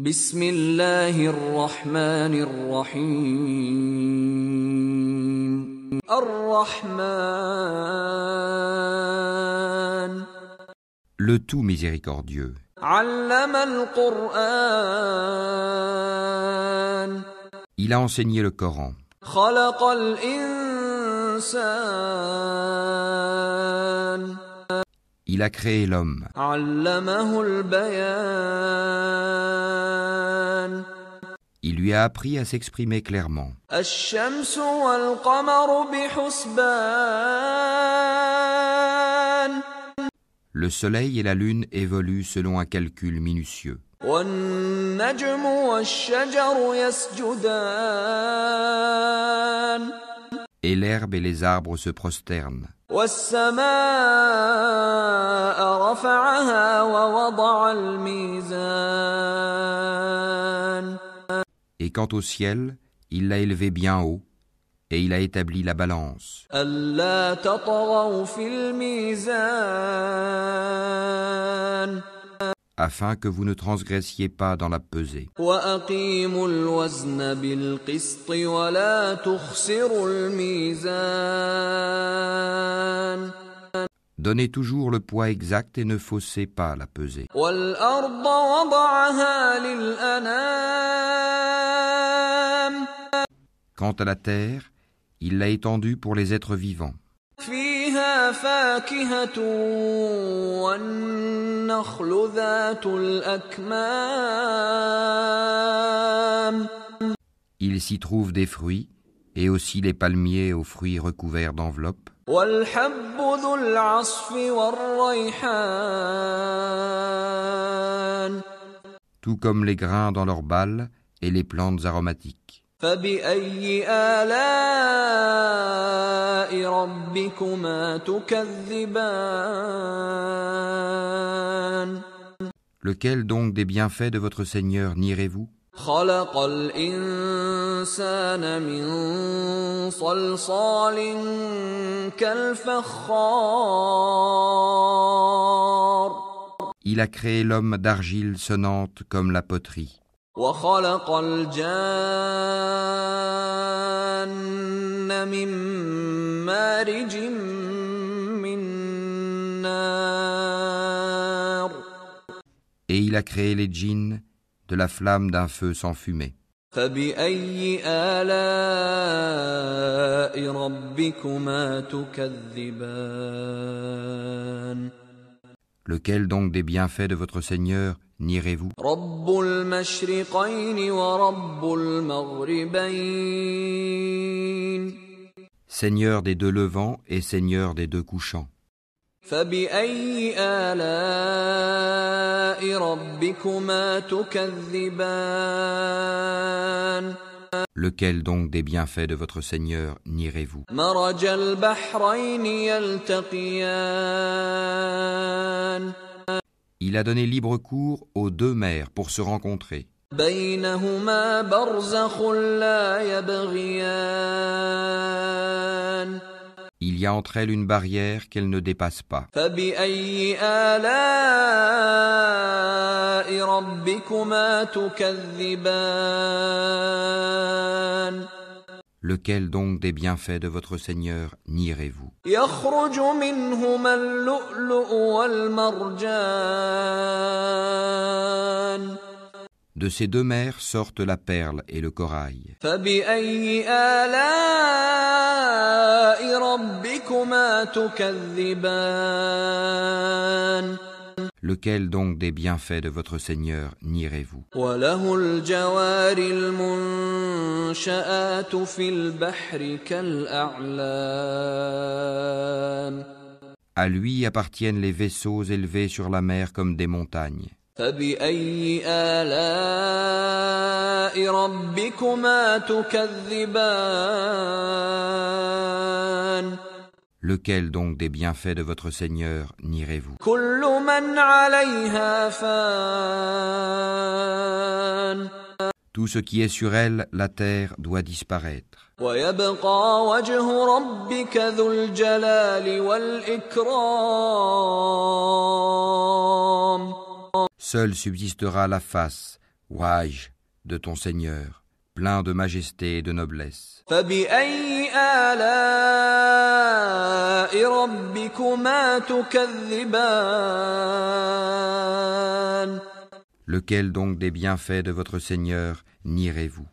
بسم الله الرحمن الرحيم. الرحمن. Le tout miséricordieux, علم القرآن. Il a enseigné le Coran, خلق الإنسان. Il a créé l'homme. Il lui a appris à s'exprimer clairement. Le soleil et la lune évoluent selon un calcul minutieux. Et l'herbe et les arbres se prosternent. والسماء رفعها ووضع الميزان Et quant au ciel, il l'a élevé bien haut, et il a établi la balance, ألا تطغوا في الميزان afin que vous ne transgressiez pas dans la pesée. Donnez toujours le poids exact et ne faussez pas la pesée. Quant à la terre, il l'a étendue pour les êtres vivants. Il s'y trouve des fruits et aussi les palmiers aux fruits recouverts d'enveloppes. والحب ذو العصف والريحان tout comme les grains dans leurs balles et les plantes aromatiques. فبأي آلاء ربكما تكذبان Lequel donc des bienfaits de votre Seigneur nierez-vous خلق الإنسان من صلصال كالفخار Il a créé l'homme d'argile sonnante comme la poterie, وخلق الجان من مارج من نار et il a créé les djinns de la flamme d'un feu sans fumée. فبأي آلاء ربكما تكذبان Lequel donc des bienfaits de votre Seigneur nierez-vous رب المشرقين ورب المغربين Seigneur des deux levants et Seigneur des deux couchants. فبأي آلاء ربكما تكذبان Lequel donc des bienfaits de votre Seigneur nierez-vous مرج البحرين يلتقيان Il a donné libre cours aux deux mers pour se rencontrer. بينهما برزخ لا يبغيان Il y a entre elles une barrière qu'elles ne dépassent pas. Lequel donc des bienfaits de votre Seigneur nierez-vous? De ces deux mers sortent la perle et le corail. Lequel donc des bienfaits de votre Seigneur nierez-vous? À lui appartiennent les vaisseaux élevés sur la mer comme des montagnes. فبأي آلاء ربكما تكذبان Lequel donc des bienfaits de votre Seigneur nierez-vous كل من عليها فان Tout ce qui est sur elle, la terre, doit disparaître. ويبقى Seule subsistera la face, Waj, de ton Seigneur, plein de majesté et de noblesse. Lequel donc des bienfaits de votre Seigneur nierez-vous?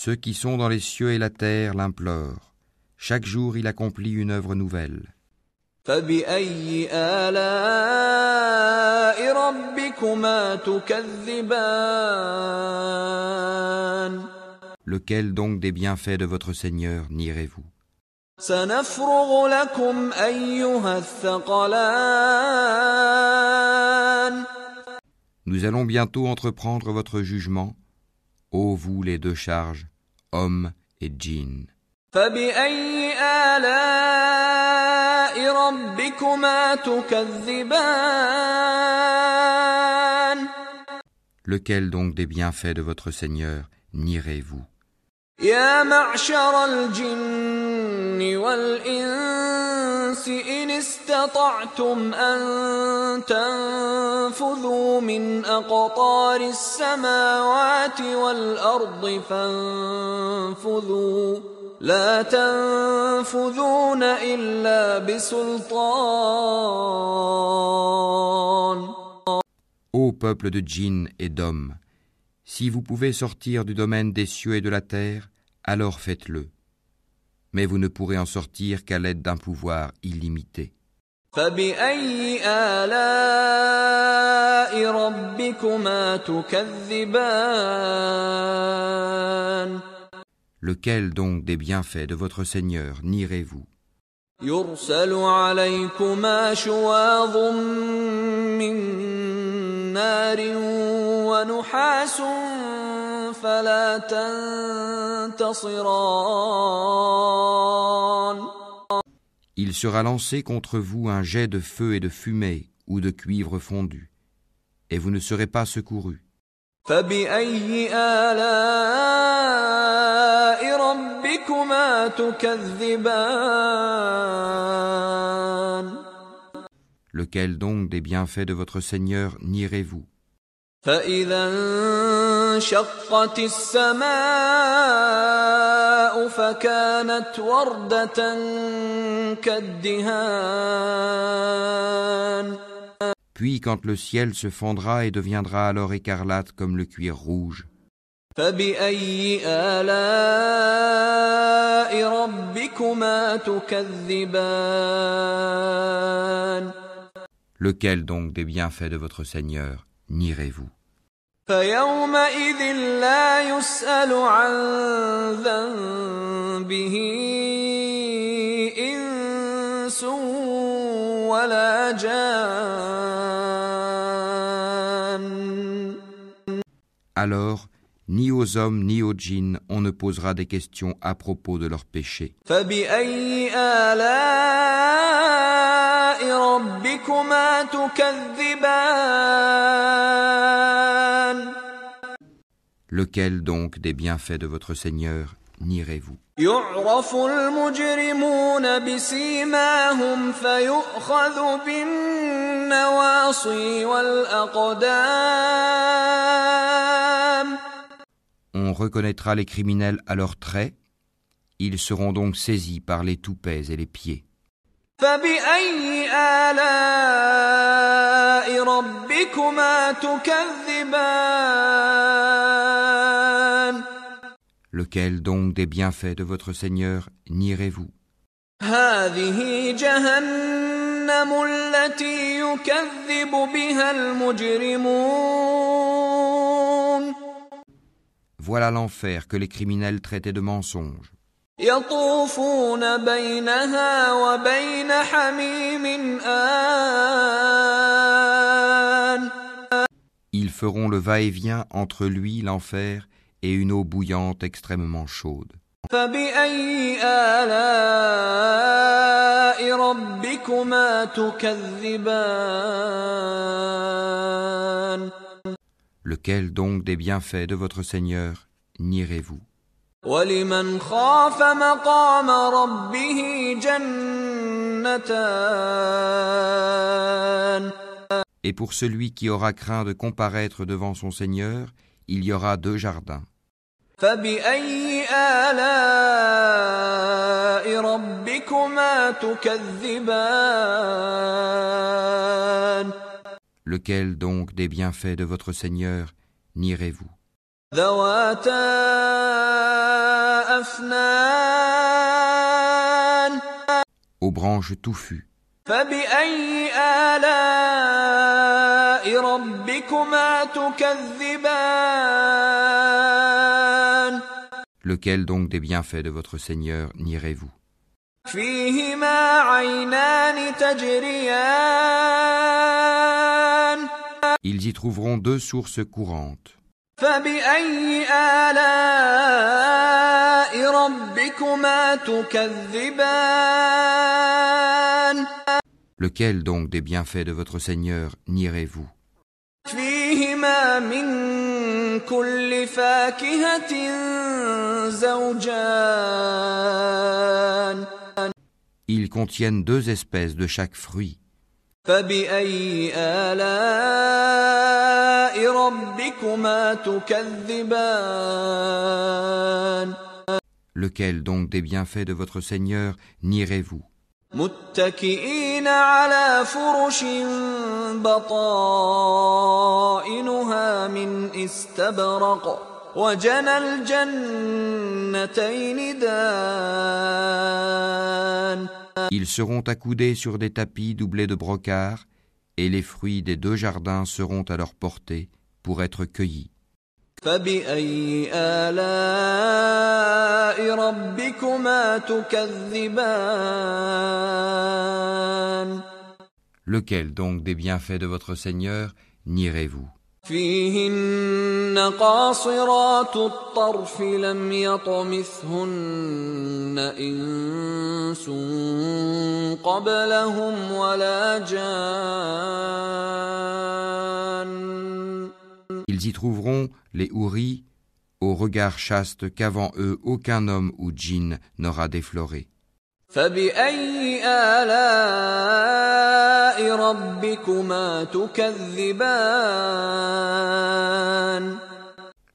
Ceux qui sont dans les cieux et la terre l'implorent. Chaque jour il accomplit une œuvre nouvelle. Lequel donc des bienfaits de votre Seigneur nierez-vous? Nous allons bientôt entreprendre votre jugement. Ô vous les deux charges, hommes et djinns. Lequel donc des bienfaits de votre Seigneur nierez-vous? يا معشر الجن والإنس إن استطعتم أن تنفذوا من أقطار السماوات والأرض فانفذوا لا تنفذون إلا بسلطان Ô peuple de djinns et d'hommes, si vous pouvez sortir du domaine des cieux et de la terre, alors faites-le. Mais vous ne pourrez en sortir qu'à l'aide d'un pouvoir illimité. فبأي آلاء ربكما تكذبان Lequel donc des bienfaits de votre Seigneur nierez-vous يرسل عليكما شواظ من نار ونحاس فلا تنتصران Il sera lancé contre vous un jet de feu et de fumée ou de cuivre fondu, et vous ne serez pas secourus. فبأي آلاء ربكما تكذبان Lequel donc des bienfaits de votre Seigneur nierez-vous فإذا انشقت السماء فكانت وردة كالدهان Puis quand le ciel se fondra et deviendra alors écarlate comme le cuir rouge, فبأي آلاء ربكما تكذبان lequel donc des bienfaits de votre Seigneur nierez-vous فيومئذ لا يسأل عن ذنبه إنس ولا جان Alors, ni aux hommes ni aux djinns on ne posera des questions à propos de leurs péchés. فبأي آلاء ربكما تكذبان Lequel donc des bienfaits de votre Seigneur nierez-vous? On reconnaîtra les criminels à leurs traits, ils seront donc saisis par les toupets et les pieds. Lequel donc des bienfaits de votre Seigneur nierez-vous? Voilà l'enfer que les criminels traitaient de mensonge. Ils feront le va-et-vient entre lui, l'enfer, et une eau bouillante extrêmement chaude. Lequel donc des bienfaits de votre Seigneur nierez-vous? Et pour celui qui aura craint de comparaître devant son Seigneur, il y aura deux jardins. Lequel donc des bienfaits de votre Seigneur nierez-vous? Aux branches touffues. Lequel donc des bienfaits de votre Seigneur nierez-vous? Ils y trouveront deux sources courantes. Lequel donc des bienfaits de votre Seigneur nierez-vous? Ils contiennent deux espèces de chaque fruit. Lequel donc des bienfaits de votre Seigneur nierez-vous? متكئين على فرش بطائنها من استبرق وجنى الجنتين دان Ils seront accoudés sur des tapis doublés de brocart, et les fruits des deux jardins seront à leur portée pour être cueillis. فبأي آلاء ربكما تكذبان؟ Lequel donc des bienfaits de votre Seigneur nierez-vous? فيهن قاصرات الطرف لم يطمثهن إنس قبلهم ولا جان Ils y trouveront les houris au regard chaste qu'avant eux aucun homme ou djinn n'aura défloré.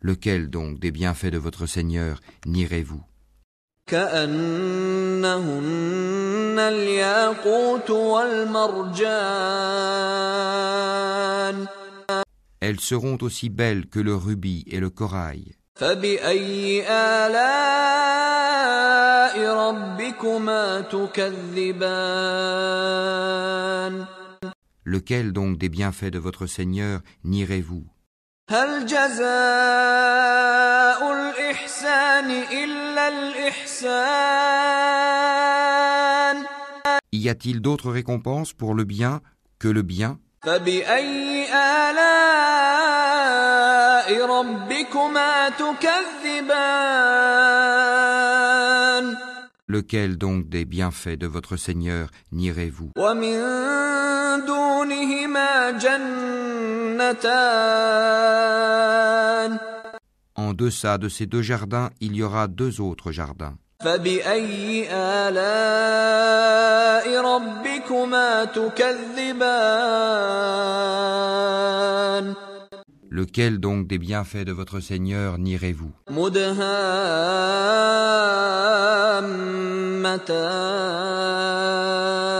Lequel donc des bienfaits de votre Seigneur nierez-vous? Elles seront aussi belles que le rubis et le corail. Lequel donc des bienfaits de votre Seigneur nierez-vous? Y a-t-il d'autres récompenses pour le bien que le bien? فبأي آلاء ربكما تكذبان Lequel donc des bienfaits de votre Seigneur nierez-vous ومن دونهما جنتان En deçà de ces deux jardins, il y aura deux autres jardins. فبأي آلاء ربكما تكذبان Lequel donc des bienfaits de votre Seigneur nierez-vous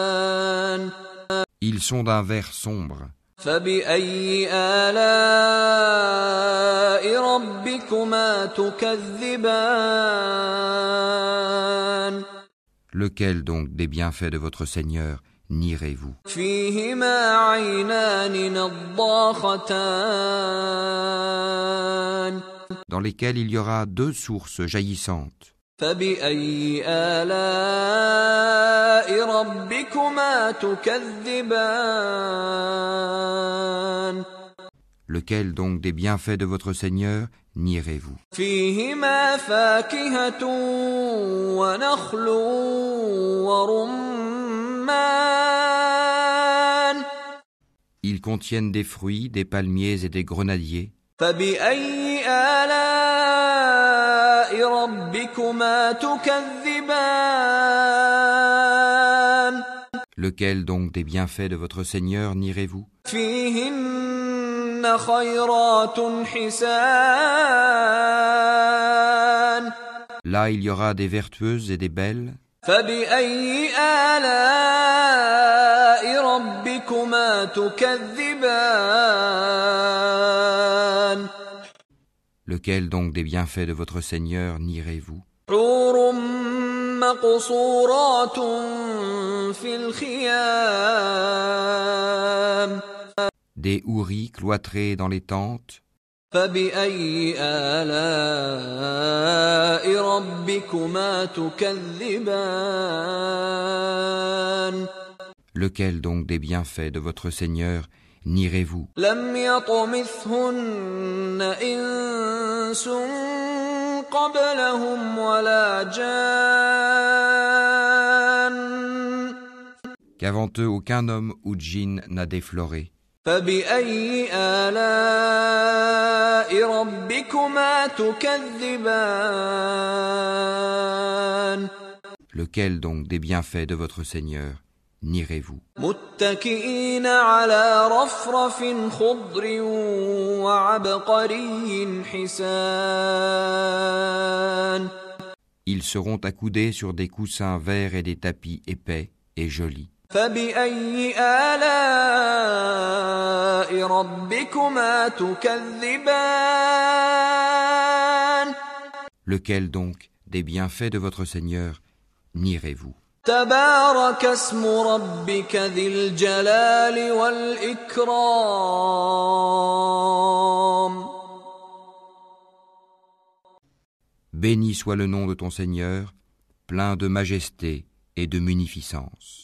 مدهامتان Ils sont d'un vert sombre. فبأي آلاء ربكما تكذبان Lequel donc des bienfaits de votre Seigneur nierez-vous فيهما عينان نضاختان Dans lesquels il y aura deux sources jaillissantes. فبأي آلاء ربكما تكذبان Lequel donc des bienfaits de votre Seigneur nierez-vous فيهما فاكهة ونخل ورمان Ils contiennent des fruits, des palmiers et des grenadiers. فبأي آلاء آلاء ربكما تكذبان Lequel donc des bienfaits de votre Seigneur nirez-vous Là, il y aura des vertueuses et des belles. Lequel donc des bienfaits de votre Seigneur nierez-vous? Des houris cloîtrés dans les tentes? Lequel donc des bienfaits de votre Seigneur nirez-vous. Qu'avant eux aucun homme ou djinn n'a défloré. Lequel donc des bienfaits de votre Seigneur? n'irez-vous. Ils seront accoudés sur des coussins verts et des tapis épais et jolis. Lequel donc des bienfaits de votre Seigneur nirez-vous? تبارك اسم ربك ذي الجلال والإكرام Béni soit le nom de ton Seigneur, plein de majesté et de munificence.